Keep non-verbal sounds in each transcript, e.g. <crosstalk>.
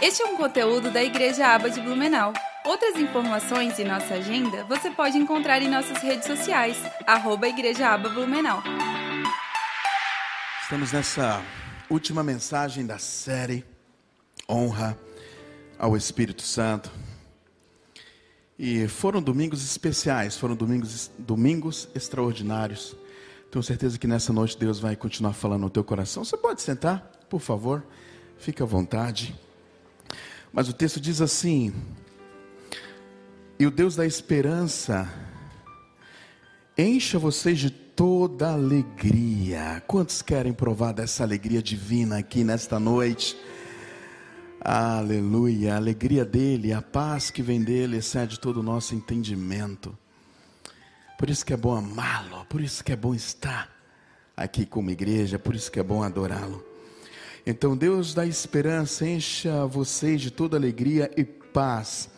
Este é um conteúdo da Igreja Aba de Blumenau. Outras informações e nossa agenda você pode encontrar em nossas redes sociais, arroba Igreja Aba Blumenau. Estamos nessa última mensagem da série Honra ao Espírito Santo. E foram domingos especiais, foram domingos, domingos extraordinários. Tenho certeza que nessa noite Deus vai continuar falando no teu coração. Você pode sentar, por favor, fique à vontade. Mas o texto diz assim: E o Deus da esperança encha vocês de toda alegria. Quantos querem provar dessa alegria divina aqui nesta noite? Aleluia, a alegria dele, a paz que vem dele excede todo o nosso entendimento. Por isso que é bom amá-lo, por isso que é bom estar aqui como igreja, por isso que é bom adorá-lo. Então, Deus da esperança encha vocês de toda alegria e paz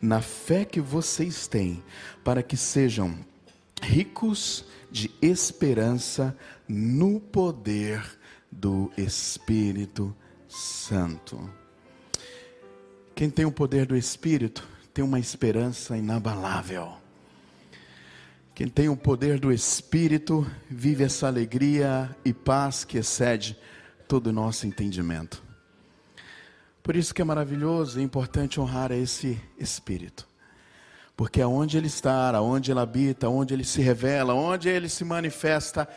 na fé que vocês têm, para que sejam ricos de esperança no poder do Espírito Santo. Quem tem o poder do Espírito tem uma esperança inabalável. Quem tem o poder do Espírito vive essa alegria e paz que excede todo o nosso entendimento. Por isso que é maravilhoso e importante honrar esse Espírito. Porque aonde Ele está, aonde Ele habita, aonde Ele se revela, onde Ele se manifesta,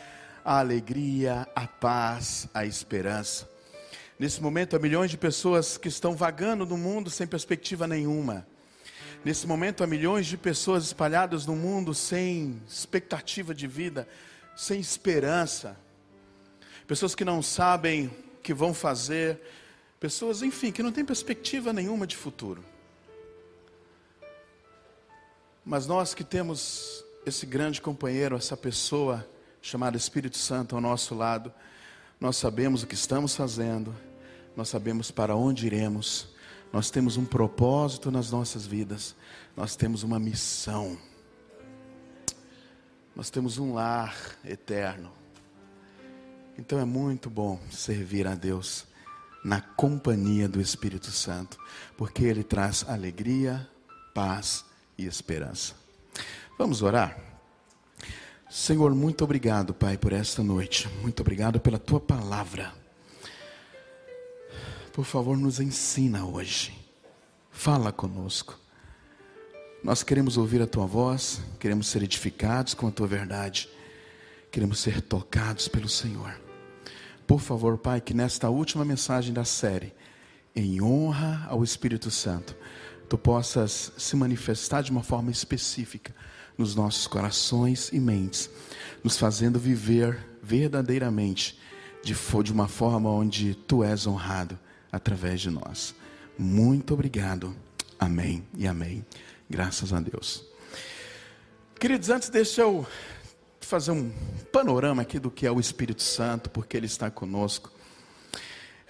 a alegria, a paz, a esperança. Nesse momento, há milhões de pessoas que estão vagando no mundo sem perspectiva nenhuma Nesse momento, há milhões de pessoas espalhadas no mundo sem expectativa de vida, sem esperança. Pessoas que não sabem o que vão fazer. Pessoas, enfim, que não têm perspectiva nenhuma de futuro. Mas nós que temos esse grande companheiro, essa pessoa chamada Espírito Santo ao nosso lado, nós sabemos o que estamos fazendo, nós sabemos para onde iremos nós temos um propósito nas nossas vidas, nós temos uma missão, nós temos um lar eterno. Então é muito bom servir a Deus na companhia do Espírito Santo, porque Ele traz alegria, paz e esperança. Vamos orar? Senhor, muito obrigado, Pai, por esta noite. Muito obrigado pela tua palavra. Por favor, nos ensina hoje. Fala conosco. Nós queremos ouvir a tua voz, queremos ser edificados com a tua verdade, queremos ser tocados pelo Senhor. Por favor, Pai, que nesta última mensagem da série, em honra ao Espírito Santo, tu possas se manifestar de uma forma específica nos nossos corações e mentes, nos fazendo viver verdadeiramente de, uma forma onde tu és honrado através de nós. Muito obrigado. Amém e amém. Graças a Deus. Queridos, antes deixa eu fazer um panorama aqui do que é o Espírito Santo, porque ele está conosco.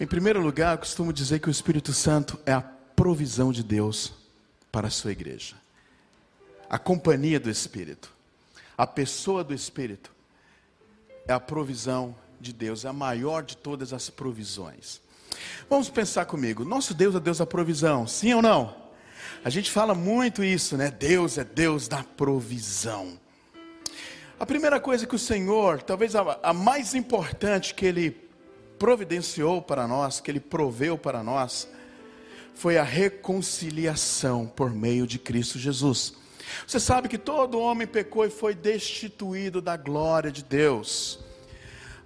Em primeiro lugar, eu costumo dizer que o Espírito Santo é a provisão de Deus para a sua igreja. A companhia do Espírito, a pessoa do Espírito é a provisão de Deus, é a maior de todas as provisões. Vamos pensar comigo. Nosso Deus é Deus da provisão, sim ou não? A gente fala muito isso, né? Deus é Deus da provisão. A primeira coisa que o Senhor, talvez a, a mais importante que Ele providenciou para nós, que Ele proveu para nós, foi a reconciliação por meio de Cristo Jesus. Você sabe que todo homem pecou e foi destituído da glória de Deus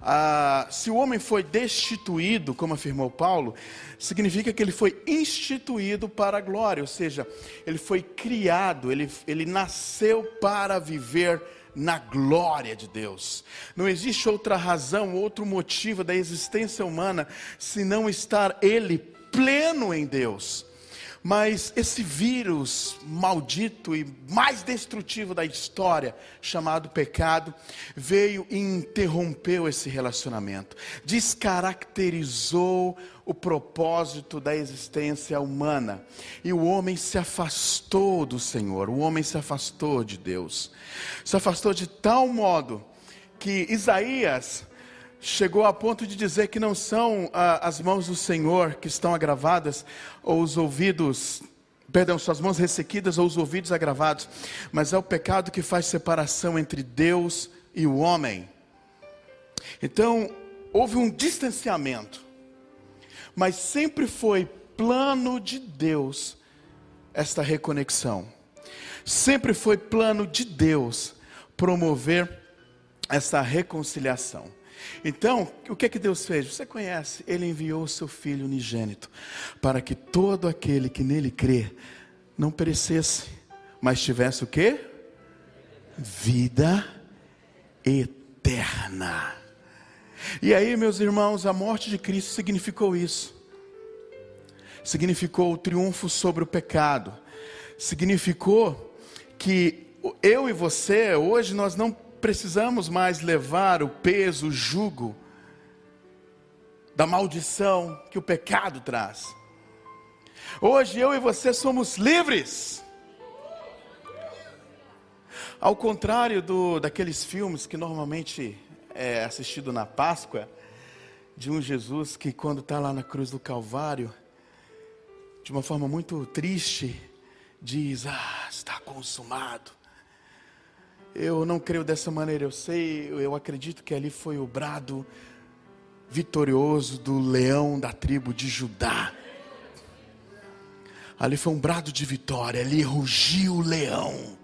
ah, se o homem foi destituído, como afirmou Paulo, significa que ele foi instituído para a glória, ou seja, ele foi criado, ele, ele nasceu para viver na glória de Deus. Não existe outra razão, outro motivo da existência humana senão estar ele pleno em Deus. Mas esse vírus maldito e mais destrutivo da história, chamado pecado, veio e interrompeu esse relacionamento, descaracterizou o propósito da existência humana. E o homem se afastou do Senhor, o homem se afastou de Deus. Se afastou de tal modo que Isaías chegou a ponto de dizer que não são ah, as mãos do Senhor que estão agravadas, ou os ouvidos, perdão, suas mãos ressequidas ou os ouvidos agravados, mas é o pecado que faz separação entre Deus e o homem. Então, houve um distanciamento, mas sempre foi plano de Deus esta reconexão. Sempre foi plano de Deus promover essa reconciliação. Então, o que é que Deus fez? Você conhece? Ele enviou o seu Filho unigênito para que todo aquele que nele crê não perecesse, mas tivesse o que? Vida eterna. E aí, meus irmãos, a morte de Cristo significou isso. Significou o triunfo sobre o pecado. Significou que eu e você, hoje nós não precisamos mais levar o peso, o jugo da maldição que o pecado traz. Hoje eu e você somos livres. Ao contrário do, daqueles filmes que normalmente é assistido na Páscoa, de um Jesus que quando está lá na cruz do Calvário, de uma forma muito triste, diz: Ah, está consumado. Eu não creio dessa maneira, eu sei, eu acredito que ali foi o brado vitorioso do leão da tribo de Judá. Ali foi um brado de vitória, ali rugiu o leão.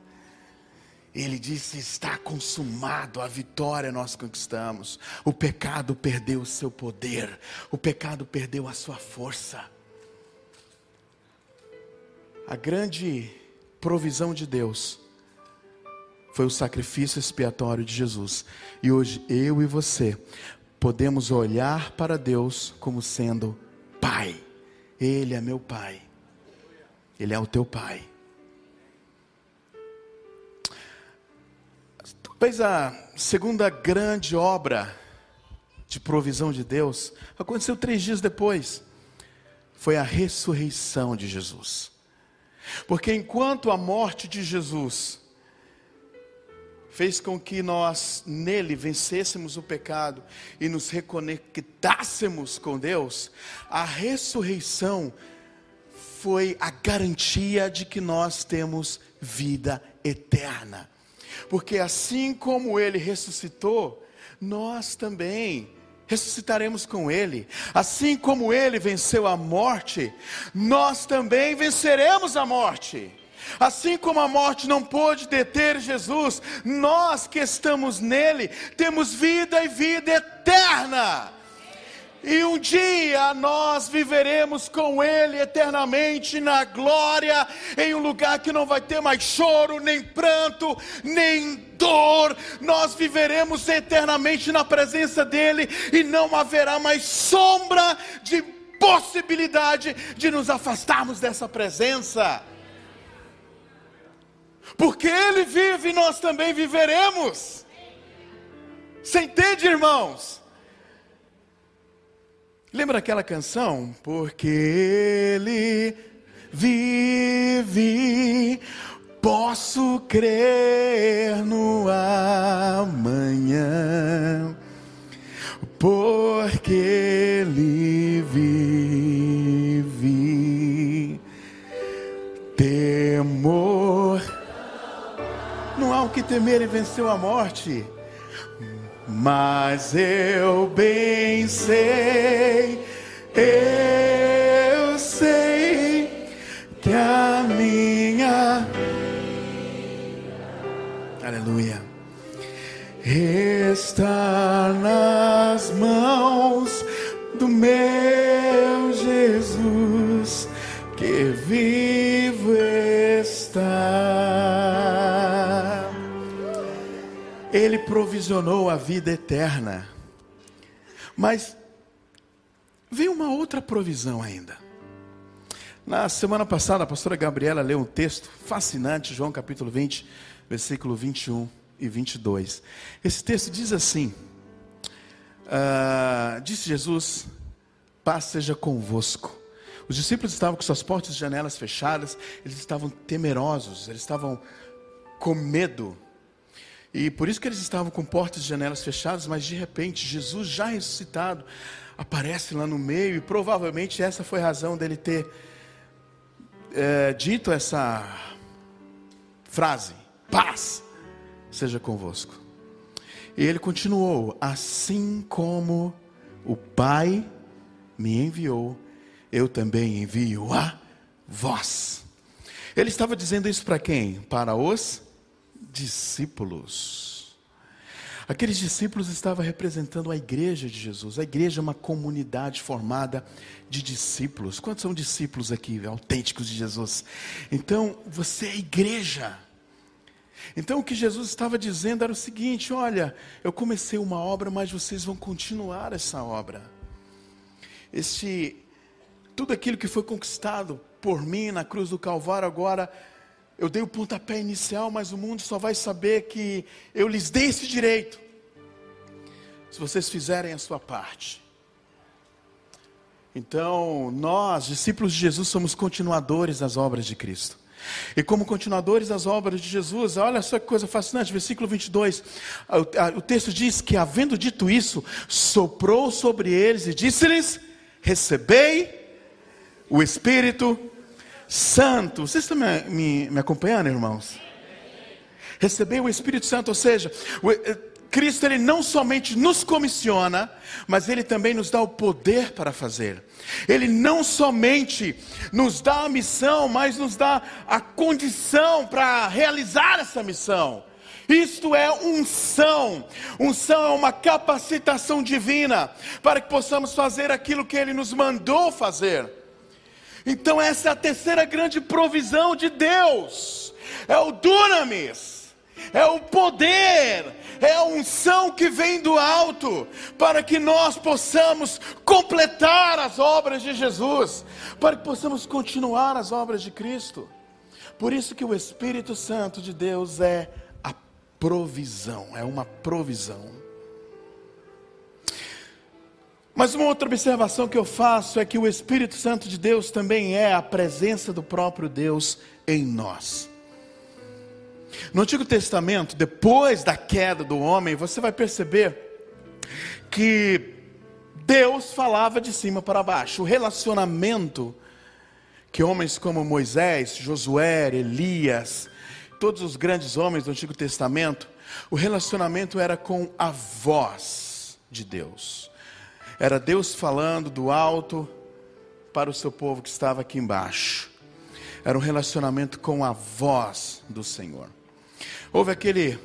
Ele disse: Está consumado, a vitória nós conquistamos. O pecado perdeu o seu poder, o pecado perdeu a sua força. A grande provisão de Deus foi o sacrifício expiatório de Jesus. E hoje eu e você podemos olhar para Deus como sendo Pai. Ele é meu Pai. Ele é o teu Pai. Talvez a segunda grande obra de provisão de Deus aconteceu três dias depois. Foi a ressurreição de Jesus. Porque enquanto a morte de Jesus fez com que nós nele vencêssemos o pecado e nos reconectássemos com Deus, a ressurreição foi a garantia de que nós temos vida eterna. Porque assim como ele ressuscitou, nós também ressuscitaremos com ele. Assim como ele venceu a morte, nós também venceremos a morte. Assim como a morte não pôde deter Jesus, nós que estamos nele temos vida e vida eterna. E um dia nós viveremos com Ele eternamente na glória, em um lugar que não vai ter mais choro, nem pranto, nem dor. Nós viveremos eternamente na presença dEle e não haverá mais sombra de possibilidade de nos afastarmos dessa presença porque Ele vive e nós também viveremos. Você entende, irmãos? Lembra aquela canção? Porque Ele vive, posso crer no amanhã, porque Ele vive, temor há o que temer e venceu a morte. Mas eu bem sei, eu sei que a minha Aleluia está nas mãos do meu provisionou a vida eterna. Mas veio uma outra provisão ainda. Na semana passada, a pastora Gabriela leu um texto fascinante, João capítulo 20, versículo 21 e 22. Esse texto diz assim: uh, Disse Jesus, paz seja convosco. Os discípulos estavam com suas portas e janelas fechadas, eles estavam temerosos, eles estavam com medo E por isso que eles estavam com portas e janelas fechadas, mas de repente Jesus já ressuscitado aparece lá no meio, e provavelmente essa foi a razão dele ter é, dito essa frase: paz seja convosco. E ele continuou: assim como o Pai me enviou, eu também envio a vós. Ele estava dizendo isso para quem? Para os discípulos. Aqueles discípulos estavam representando a igreja de Jesus. A igreja é uma comunidade formada de discípulos. Quantos são discípulos aqui, autênticos de Jesus? Então, você é igreja. Então, o que Jesus estava dizendo era o seguinte: olha, eu comecei uma obra, mas vocês vão continuar essa obra. Este, tudo aquilo que foi conquistado por mim na cruz do Calvário, agora eu dei o pontapé inicial, mas o mundo só vai saber que eu lhes dei esse direito. Se vocês fizerem a sua parte. Então, nós, discípulos de Jesus, somos continuadores das obras de Cristo. E como continuadores das obras de Jesus, olha só que coisa fascinante, versículo 22. O texto diz que, havendo dito isso, soprou sobre eles e disse-lhes: Recebei o Espírito Santo. Vocês estão me, me, me acompanhando, irmãos? Receber o Espírito Santo, ou seja, o, eh, Cristo ele não somente nos comissiona, mas ele também nos dá o poder para fazer. Ele não somente nos dá a missão, mas nos dá a condição para realizar essa missão. Isto é unção. Unção é uma capacitação divina para que possamos fazer aquilo que ele nos mandou fazer. Então, essa é a terceira grande provisão de Deus: é o dunamis, é o poder, é a unção que vem do alto, para que nós possamos completar as obras de Jesus, para que possamos continuar as obras de Cristo. Por isso que o Espírito Santo de Deus é a provisão, é uma provisão. Mas uma outra observação que eu faço é que o Espírito Santo de Deus também é a presença do próprio Deus em nós. No Antigo Testamento, depois da queda do homem, você vai perceber que Deus falava de cima para baixo. O relacionamento que homens como Moisés, Josué, Elias, todos os grandes homens do Antigo Testamento, o relacionamento era com a voz de Deus. Era Deus falando do alto para o seu povo que estava aqui embaixo. Era um relacionamento com a voz do Senhor. Houve aquele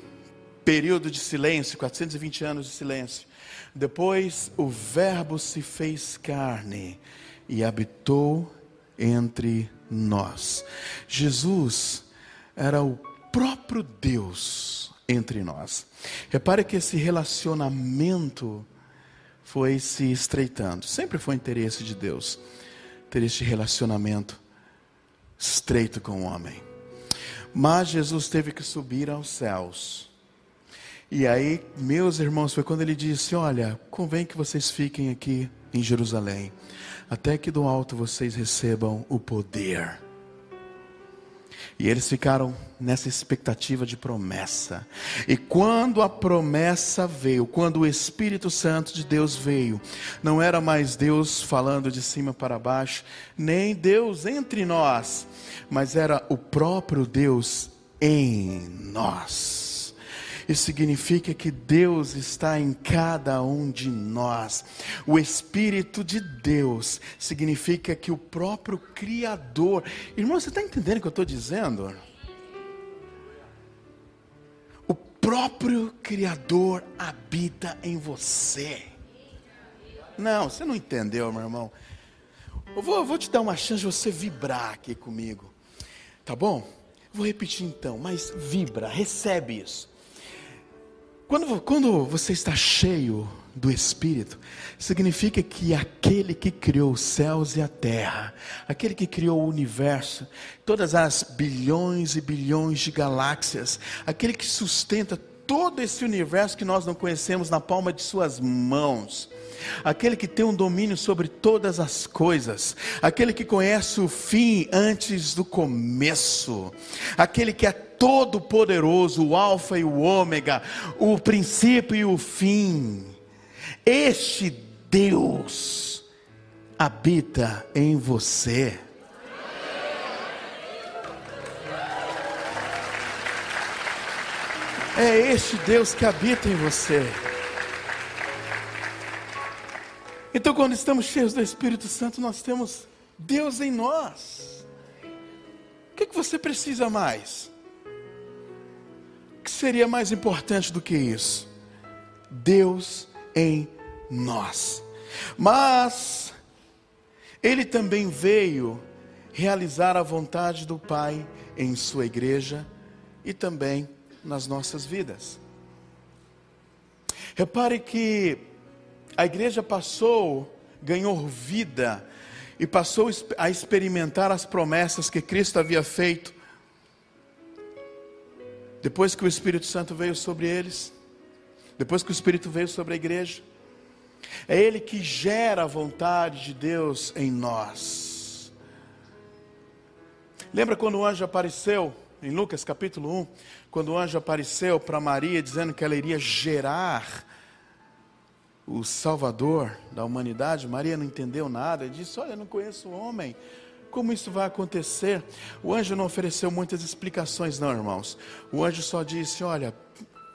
período de silêncio, 420 anos de silêncio. Depois o Verbo se fez carne e habitou entre nós. Jesus era o próprio Deus entre nós. Repare que esse relacionamento foi se estreitando. Sempre foi interesse de Deus ter este relacionamento estreito com o homem. Mas Jesus teve que subir aos céus. E aí, meus irmãos, foi quando ele disse: Olha, convém que vocês fiquem aqui em Jerusalém, até que do alto vocês recebam o poder e eles ficaram nessa expectativa de promessa. E quando a promessa veio, quando o Espírito Santo de Deus veio, não era mais Deus falando de cima para baixo, nem Deus entre nós, mas era o próprio Deus em nós. Isso significa que Deus está em cada um de nós. O Espírito de Deus significa que o próprio Criador. Irmão, você está entendendo o que eu estou dizendo? O próprio Criador habita em você. Não, você não entendeu, meu irmão. Eu vou, vou te dar uma chance de você vibrar aqui comigo. Tá bom? Vou repetir então, mas vibra, recebe isso. Quando, quando você está cheio do Espírito, significa que aquele que criou os céus e a terra, aquele que criou o universo, todas as bilhões e bilhões de galáxias, aquele que sustenta todo esse universo que nós não conhecemos na palma de suas mãos, aquele que tem um domínio sobre todas as coisas, aquele que conhece o fim antes do começo, aquele que é todo-poderoso, o Alfa e o Ômega, o princípio e o fim. Este Deus habita em você. É este Deus que habita em você. Então, quando estamos cheios do Espírito Santo, nós temos Deus em nós. O que, que você precisa mais? Que seria mais importante do que isso? Deus em nós. Mas Ele também veio realizar a vontade do Pai em Sua igreja e também nas nossas vidas. Repare que a igreja passou, ganhou vida e passou a experimentar as promessas que Cristo havia feito. Depois que o Espírito Santo veio sobre eles, depois que o Espírito veio sobre a igreja, é Ele que gera a vontade de Deus em nós. Lembra quando o anjo apareceu em Lucas capítulo 1, quando o anjo apareceu para Maria dizendo que ela iria gerar o Salvador da humanidade, Maria não entendeu nada, disse: Olha, não conheço o homem, como isso vai acontecer? O anjo não ofereceu muitas explicações, não, irmãos. O anjo só disse: Olha,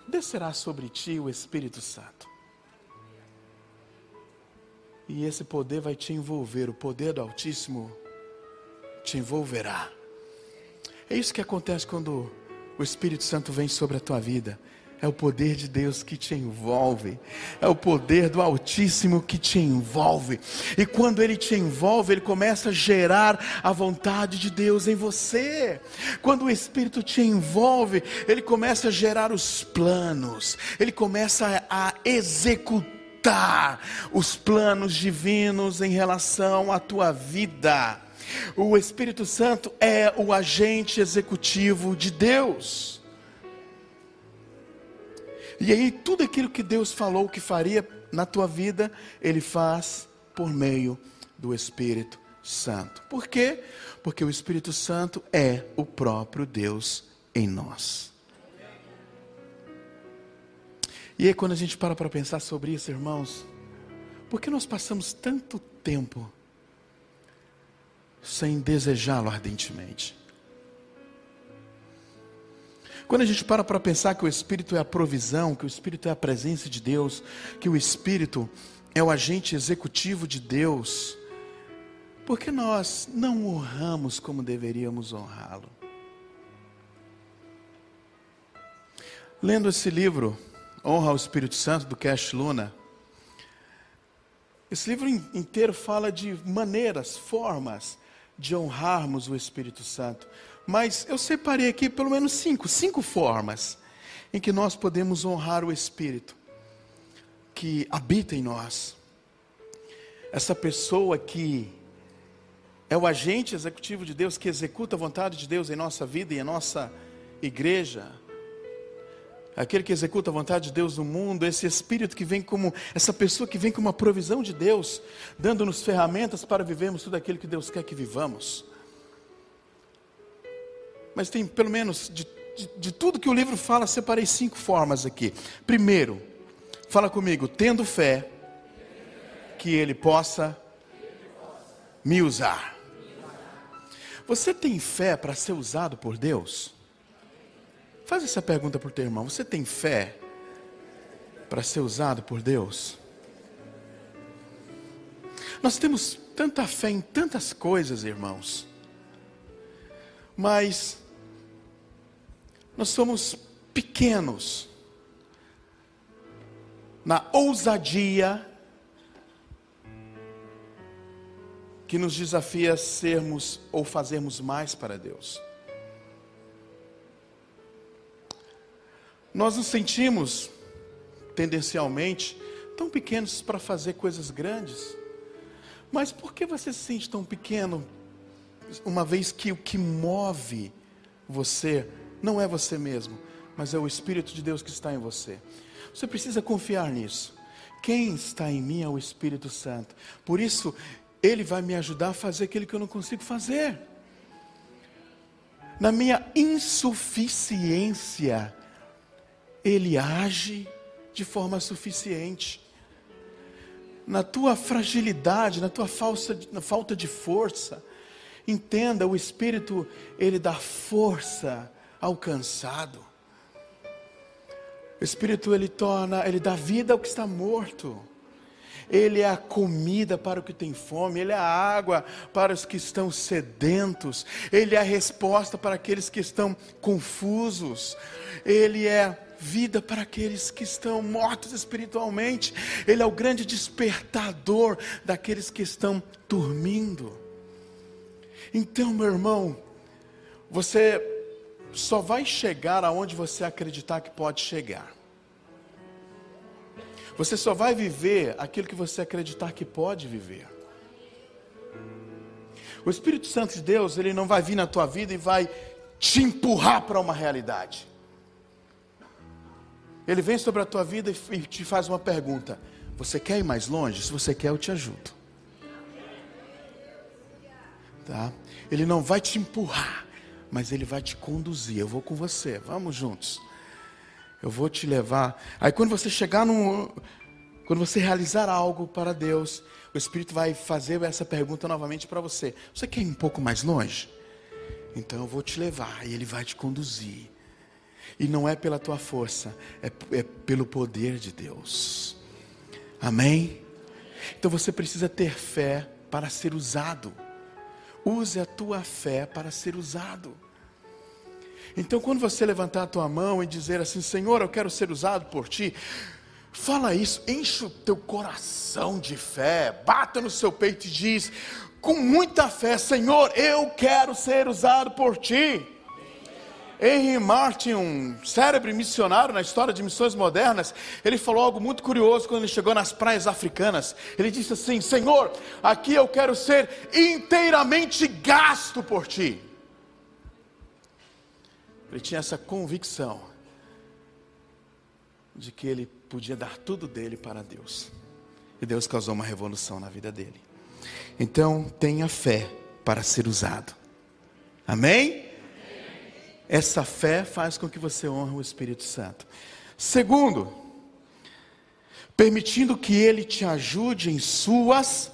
descerá sobre ti o Espírito Santo. E esse poder vai te envolver, o poder do Altíssimo te envolverá. É isso que acontece quando o Espírito Santo vem sobre a tua vida. É o poder de Deus que te envolve. É o poder do Altíssimo que te envolve. E quando ele te envolve, ele começa a gerar a vontade de Deus em você. Quando o Espírito te envolve, ele começa a gerar os planos. Ele começa a executar os planos divinos em relação à tua vida. O Espírito Santo é o agente executivo de Deus. E aí, tudo aquilo que Deus falou que faria na tua vida, Ele faz por meio do Espírito Santo. Por quê? Porque o Espírito Santo é o próprio Deus em nós. E aí, quando a gente para para pensar sobre isso, irmãos, por que nós passamos tanto tempo sem desejá-lo ardentemente. Quando a gente para para pensar que o Espírito é a provisão, que o Espírito é a presença de Deus, que o Espírito é o agente executivo de Deus, por que nós não honramos como deveríamos honrá-lo? Lendo esse livro, Honra ao Espírito Santo, do Cash Luna, esse livro inteiro fala de maneiras, formas de honrarmos o Espírito Santo. Mas eu separei aqui pelo menos cinco, cinco formas em que nós podemos honrar o Espírito que habita em nós. Essa pessoa que é o agente executivo de Deus, que executa a vontade de Deus em nossa vida e em nossa igreja, aquele que executa a vontade de Deus no mundo, esse espírito que vem como, essa pessoa que vem com uma provisão de Deus, dando-nos ferramentas para vivermos tudo aquilo que Deus quer que vivamos. Mas tem pelo menos, de, de, de tudo que o livro fala, separei cinco formas aqui. Primeiro, fala comigo, tendo fé que Ele possa me usar. Você tem fé para ser usado por Deus? Faz essa pergunta para o teu irmão: Você tem fé para ser usado por Deus? Nós temos tanta fé em tantas coisas, irmãos, mas nós somos pequenos na ousadia que nos desafia a sermos ou fazermos mais para Deus. Nós nos sentimos, tendencialmente, tão pequenos para fazer coisas grandes. Mas por que você se sente tão pequeno, uma vez que o que move você não é você mesmo, mas é o Espírito de Deus que está em você? Você precisa confiar nisso. Quem está em mim é o Espírito Santo. Por isso, Ele vai me ajudar a fazer aquilo que eu não consigo fazer. na minha insuficiência, Ele age de forma suficiente. Na tua fragilidade, na tua falsa, na falta de força, entenda, o Espírito, Ele dá força ao cansado. O Espírito, Ele torna, Ele dá vida ao que está morto. Ele é a comida para o que tem fome, Ele é a água para os que estão sedentos, Ele é a resposta para aqueles que estão confusos, Ele é vida para aqueles que estão mortos espiritualmente, Ele é o grande despertador daqueles que estão dormindo. Então, meu irmão, você só vai chegar aonde você acreditar que pode chegar. Você só vai viver aquilo que você acreditar que pode viver. O Espírito Santo de Deus, ele não vai vir na tua vida e vai te empurrar para uma realidade. Ele vem sobre a tua vida e te faz uma pergunta: Você quer ir mais longe? Se você quer, eu te ajudo. Tá? Ele não vai te empurrar, mas ele vai te conduzir. Eu vou com você, vamos juntos. Eu vou te levar. Aí quando você chegar no. Quando você realizar algo para Deus, o Espírito vai fazer essa pergunta novamente para você. Você quer ir um pouco mais longe? Então eu vou te levar e Ele vai te conduzir. E não é pela tua força, é, é pelo poder de Deus. Amém? Então você precisa ter fé para ser usado. Use a tua fé para ser usado. Então, quando você levantar a tua mão e dizer assim: Senhor, eu quero ser usado por ti, fala isso, enche o teu coração de fé, bata no seu peito e diz, com muita fé: Senhor, eu quero ser usado por ti. Henry Martin, um cérebro missionário na história de missões modernas, ele falou algo muito curioso quando ele chegou nas praias africanas. Ele disse assim: Senhor, aqui eu quero ser inteiramente gasto por ti. Ele tinha essa convicção de que ele podia dar tudo dele para Deus. E Deus causou uma revolução na vida dele. Então, tenha fé para ser usado. Amém? Essa fé faz com que você honre o Espírito Santo. Segundo, permitindo que ele te ajude em suas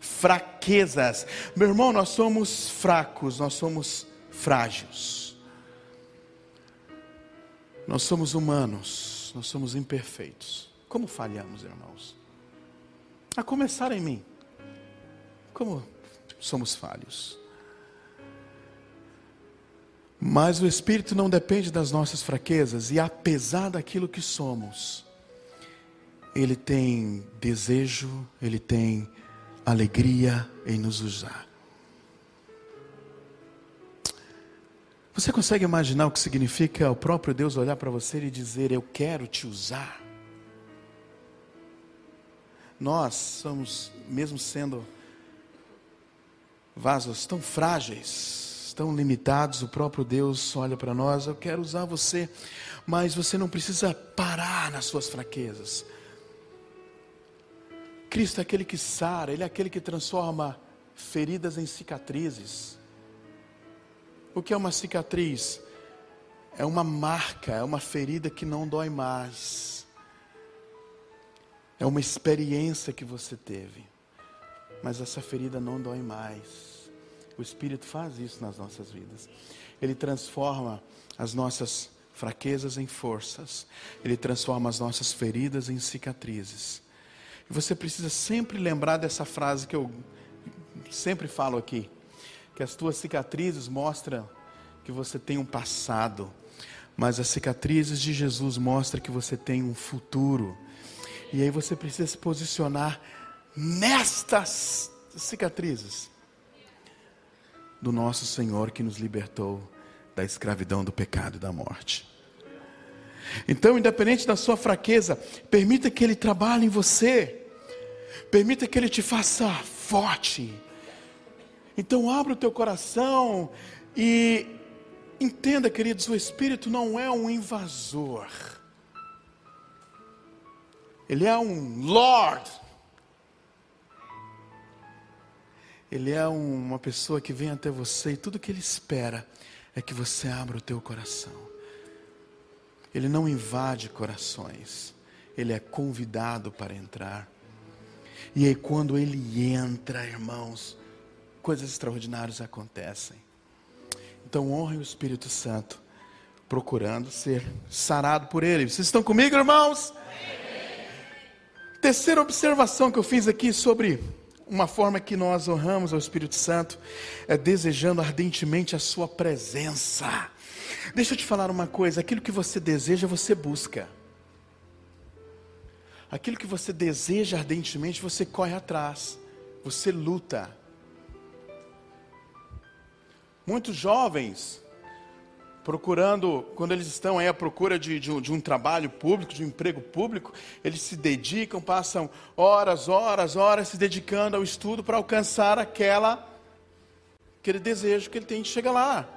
fraquezas. Meu irmão, nós somos fracos, nós somos frágeis. Nós somos humanos, nós somos imperfeitos. Como falhamos, irmãos? A começar em mim. Como somos falhos. Mas o Espírito não depende das nossas fraquezas, e apesar daquilo que somos, Ele tem desejo, Ele tem alegria em nos usar. Você consegue imaginar o que significa o próprio Deus olhar para você e dizer: Eu quero te usar? Nós somos, mesmo sendo vasos tão frágeis, tão limitados, o próprio Deus olha para nós: Eu quero usar você, mas você não precisa parar nas suas fraquezas. Cristo é aquele que sara, Ele é aquele que transforma feridas em cicatrizes. O que é uma cicatriz? É uma marca, é uma ferida que não dói mais. É uma experiência que você teve. Mas essa ferida não dói mais. O Espírito faz isso nas nossas vidas. Ele transforma as nossas fraquezas em forças. Ele transforma as nossas feridas em cicatrizes. E você precisa sempre lembrar dessa frase que eu sempre falo aqui que as tuas cicatrizes mostram que você tem um passado, mas as cicatrizes de Jesus mostram que você tem um futuro. E aí você precisa se posicionar nestas cicatrizes do nosso Senhor que nos libertou da escravidão do pecado e da morte. Então, independente da sua fraqueza, permita que Ele trabalhe em você, permita que Ele te faça forte então abra o teu coração e entenda, queridos, o Espírito não é um invasor. Ele é um Lord. Ele é uma pessoa que vem até você e tudo que ele espera é que você abra o teu coração. Ele não invade corações, ele é convidado para entrar. E aí, quando ele entra, irmãos, coisas extraordinárias acontecem. Então, honre o Espírito Santo, procurando ser sarado por ele. Vocês estão comigo, irmãos? Terceira observação que eu fiz aqui sobre uma forma que nós honramos ao Espírito Santo é desejando ardentemente a sua presença. Deixa eu te falar uma coisa: aquilo que você deseja, você busca. Aquilo que você deseja ardentemente, você corre atrás, você luta. Muitos jovens procurando, quando eles estão aí à procura de, de, um, de, um, trabalho público, de um emprego público, eles se dedicam, passam horas, horas, horas se dedicando ao estudo para alcançar aquela, aquele desejo que ele tem de chegar lá.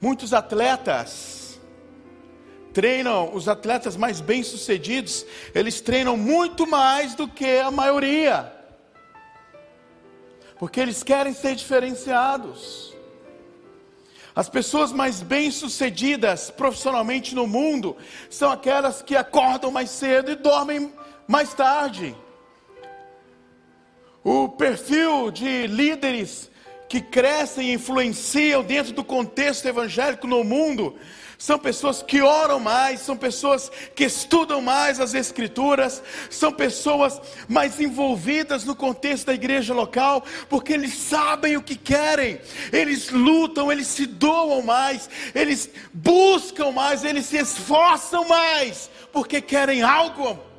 Muitos atletas treinam, os atletas mais bem-sucedidos, eles treinam muito mais do que a maioria, porque eles querem ser diferenciados. As pessoas mais bem-sucedidas profissionalmente no mundo são aquelas que acordam mais cedo e dormem mais tarde. O perfil de líderes que crescem e influenciam dentro do contexto evangélico no mundo são pessoas que oram mais, são pessoas que estudam mais as Escrituras, são pessoas mais envolvidas no contexto da igreja local, porque eles sabem o que querem, eles lutam, eles se doam mais, eles buscam mais, eles se esforçam mais, porque querem algo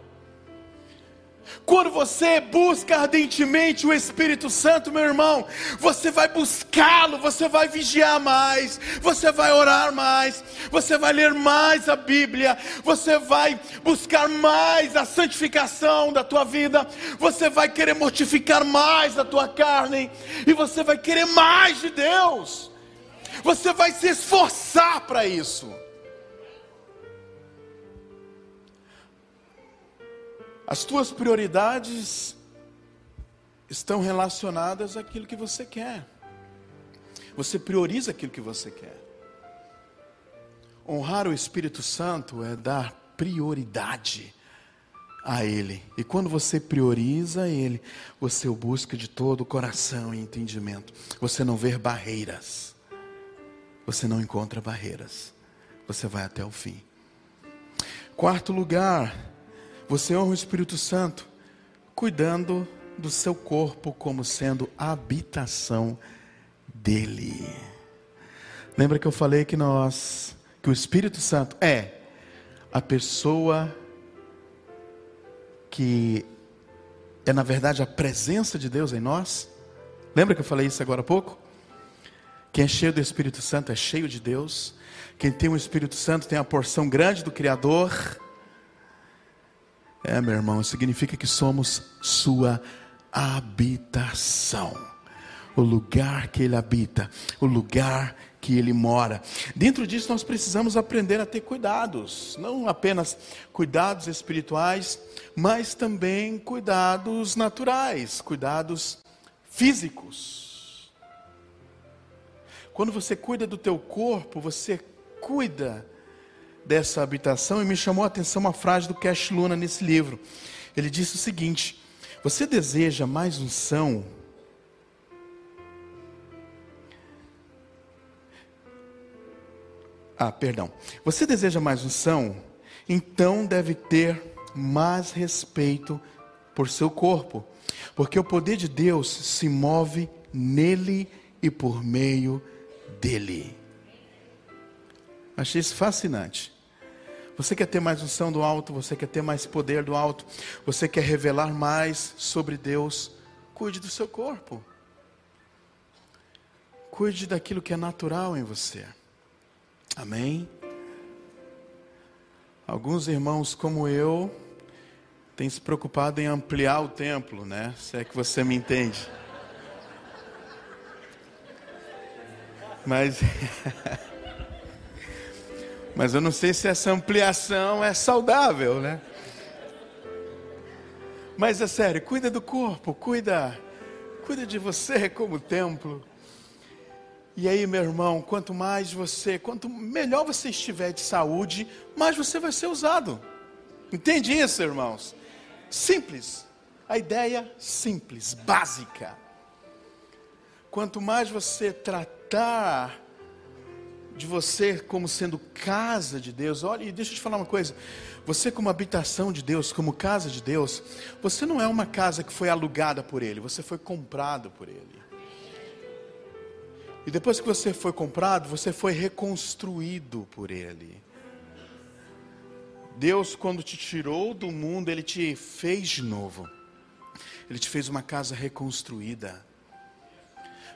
quando você busca ardentemente o Espírito Santo, meu irmão, você vai buscá-lo, você vai vigiar mais, você vai orar mais, você vai ler mais a Bíblia, você vai buscar mais a santificação da tua vida, você vai querer mortificar mais a tua carne, e você vai querer mais de Deus, você vai se esforçar para isso. As tuas prioridades estão relacionadas àquilo que você quer. Você prioriza aquilo que você quer. Honrar o Espírito Santo é dar prioridade a Ele. E quando você prioriza Ele, você o busca de todo o coração e entendimento. Você não vê barreiras. Você não encontra barreiras. Você vai até o fim. Quarto lugar, você honra o Espírito Santo cuidando do seu corpo como sendo a habitação dele. Lembra que eu falei que nós, que o Espírito Santo é a pessoa que é na verdade a presença de Deus em nós? Lembra que eu falei isso agora há pouco? Quem é cheio do Espírito Santo é cheio de Deus. Quem tem o Espírito Santo tem a porção grande do Criador. É, meu irmão, significa que somos sua habitação. O lugar que ele habita, o lugar que ele mora. Dentro disso, nós precisamos aprender a ter cuidados, não apenas cuidados espirituais, mas também cuidados naturais, cuidados físicos. Quando você cuida do teu corpo, você cuida dessa habitação e me chamou a atenção uma frase do Cash Luna nesse livro. Ele disse o seguinte: Você deseja mais unção? Ah, perdão. Você deseja mais unção? Então deve ter mais respeito por seu corpo, porque o poder de Deus se move nele e por meio dele. Achei isso fascinante. Você quer ter mais unção do alto, você quer ter mais poder do alto, você quer revelar mais sobre Deus, cuide do seu corpo. Cuide daquilo que é natural em você. Amém? Alguns irmãos como eu têm se preocupado em ampliar o templo, né? Se é que você me entende. Mas <laughs> Mas eu não sei se essa ampliação é saudável, né? Mas é sério, cuida do corpo, cuida, cuida de você como templo. E aí, meu irmão, quanto mais você, quanto melhor você estiver de saúde, mais você vai ser usado. Entende isso, irmãos? Simples. A ideia simples, básica. Quanto mais você tratar de você como sendo casa de Deus, olha, e deixa eu te falar uma coisa. Você, como habitação de Deus, como casa de Deus, você não é uma casa que foi alugada por Ele, você foi comprado por Ele. E depois que você foi comprado, você foi reconstruído por Ele. Deus, quando te tirou do mundo, Ele te fez de novo. Ele te fez uma casa reconstruída.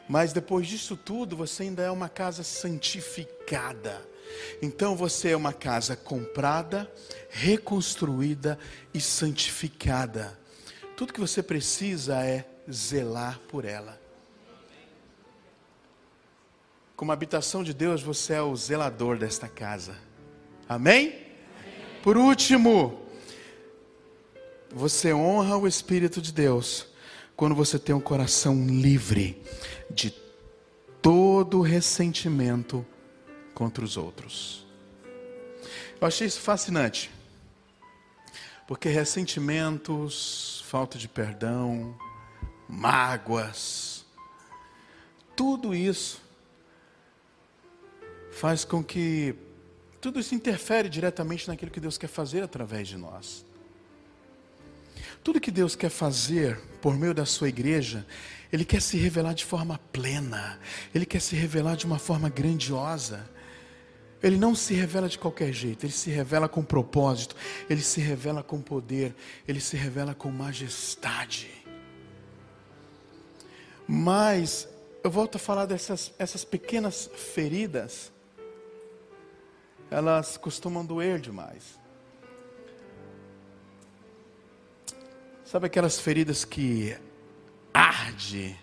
Mas depois disso tudo, você ainda é uma casa santificada. Então você é uma casa comprada, reconstruída e santificada. Tudo que você precisa é zelar por ela. Como habitação de Deus, você é o zelador desta casa. Amém? Amém? Por último, você honra o Espírito de Deus quando você tem um coração livre de todo ressentimento contra os outros. Eu achei isso fascinante, porque ressentimentos, falta de perdão, mágoas, tudo isso faz com que tudo isso interfere diretamente naquilo que Deus quer fazer através de nós. Tudo que Deus quer fazer por meio da sua igreja, Ele quer se revelar de forma plena, Ele quer se revelar de uma forma grandiosa. Ele não se revela de qualquer jeito, ele se revela com propósito, ele se revela com poder, ele se revela com majestade. Mas eu volto a falar dessas essas pequenas feridas elas costumam doer demais. Sabe aquelas feridas que arde?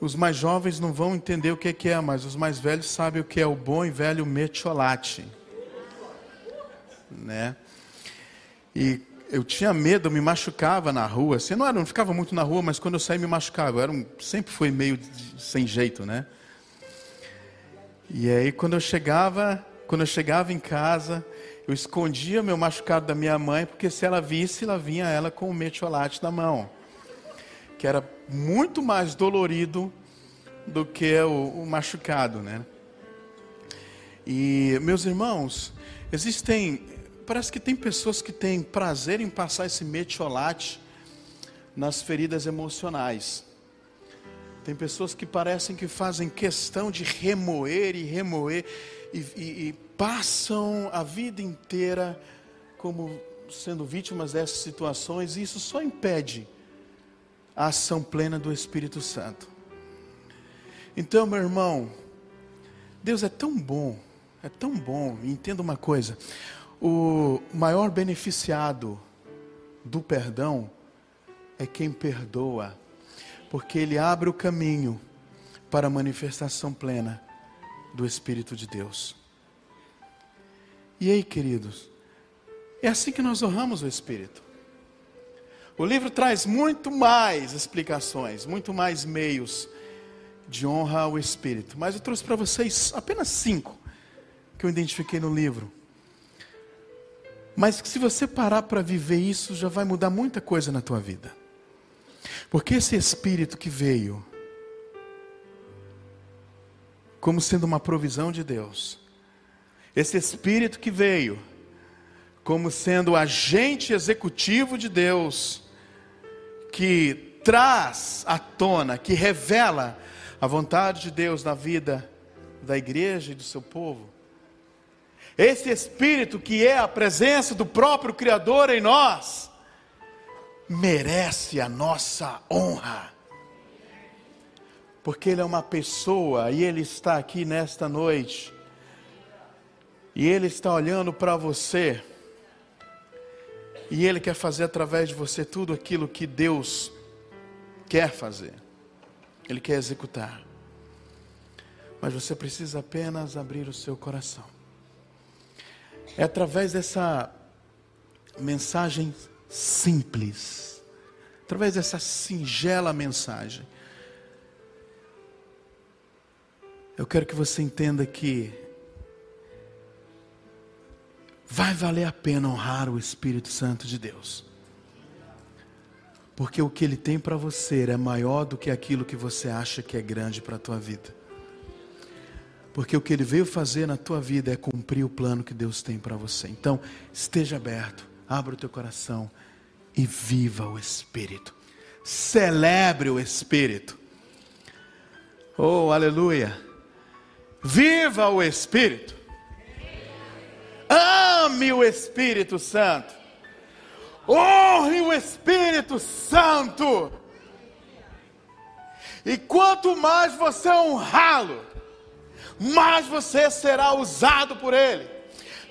Os mais jovens não vão entender o que é, mas os mais velhos sabem o que é o bom e velho metiolate. Né? E eu tinha medo, eu me machucava na rua. Assim, não, era, não ficava muito na rua, mas quando eu saía me machucava. Eu era um, sempre foi meio de, sem jeito, né? E aí quando eu chegava, quando eu chegava em casa, eu escondia meu machucado da minha mãe, porque se ela visse, ela vinha ela com o metiolate na mão, que era muito mais dolorido do que o, o machucado, né? E meus irmãos, existem, parece que tem pessoas que têm prazer em passar esse metiolate nas feridas emocionais. Tem pessoas que parecem que fazem questão de remoer e remoer e, e, e passam a vida inteira como sendo vítimas dessas situações, e isso só impede a ação plena do Espírito Santo. Então, meu irmão, Deus é tão bom, é tão bom, entenda uma coisa: o maior beneficiado do perdão é quem perdoa porque ele abre o caminho para a manifestação plena do Espírito de Deus. E aí, queridos, é assim que nós honramos o Espírito. O livro traz muito mais explicações, muito mais meios de honra ao Espírito. Mas eu trouxe para vocês apenas cinco que eu identifiquei no livro. Mas que se você parar para viver isso, já vai mudar muita coisa na tua vida. Porque esse Espírito que veio, como sendo uma provisão de Deus, esse Espírito que veio, como sendo o agente executivo de Deus, que traz à tona, que revela a vontade de Deus na vida da igreja e do seu povo. Esse Espírito que é a presença do próprio Criador em nós, merece a nossa honra. Porque Ele é uma pessoa e Ele está aqui nesta noite. E Ele está olhando para você. E Ele quer fazer através de você tudo aquilo que Deus quer fazer. Ele quer executar. Mas você precisa apenas abrir o seu coração. É através dessa mensagem simples, através dessa singela mensagem, Eu quero que você entenda que vai valer a pena honrar o Espírito Santo de Deus. Porque o que ele tem para você é maior do que aquilo que você acha que é grande para a tua vida. Porque o que ele veio fazer na tua vida é cumprir o plano que Deus tem para você. Então, esteja aberto, abra o teu coração e viva o Espírito. Celebre o Espírito. Oh, aleluia. Viva o Espírito. Ame o Espírito Santo. Honre o Espírito Santo. E quanto mais você honrá-lo, mais você será usado por Ele.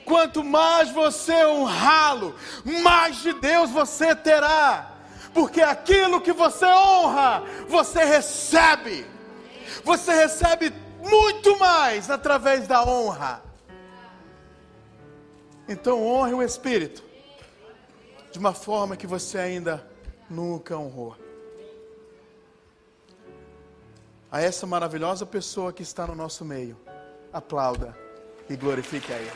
Quanto mais você honrá-lo, mais de Deus você terá. Porque aquilo que você honra, você recebe. Você recebe muito mais através da honra. Então honre o Espírito de uma forma que você ainda nunca honrou. A essa maravilhosa pessoa que está no nosso meio, aplauda e glorifique a Ele.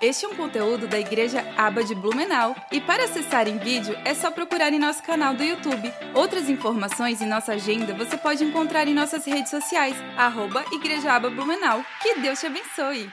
Este é um conteúdo da Igreja Aba de Blumenau e para acessar em vídeo é só procurar em nosso canal do YouTube. Outras informações e nossa agenda você pode encontrar em nossas redes sociais, arroba Igreja Aba Blumenau. Que Deus te abençoe!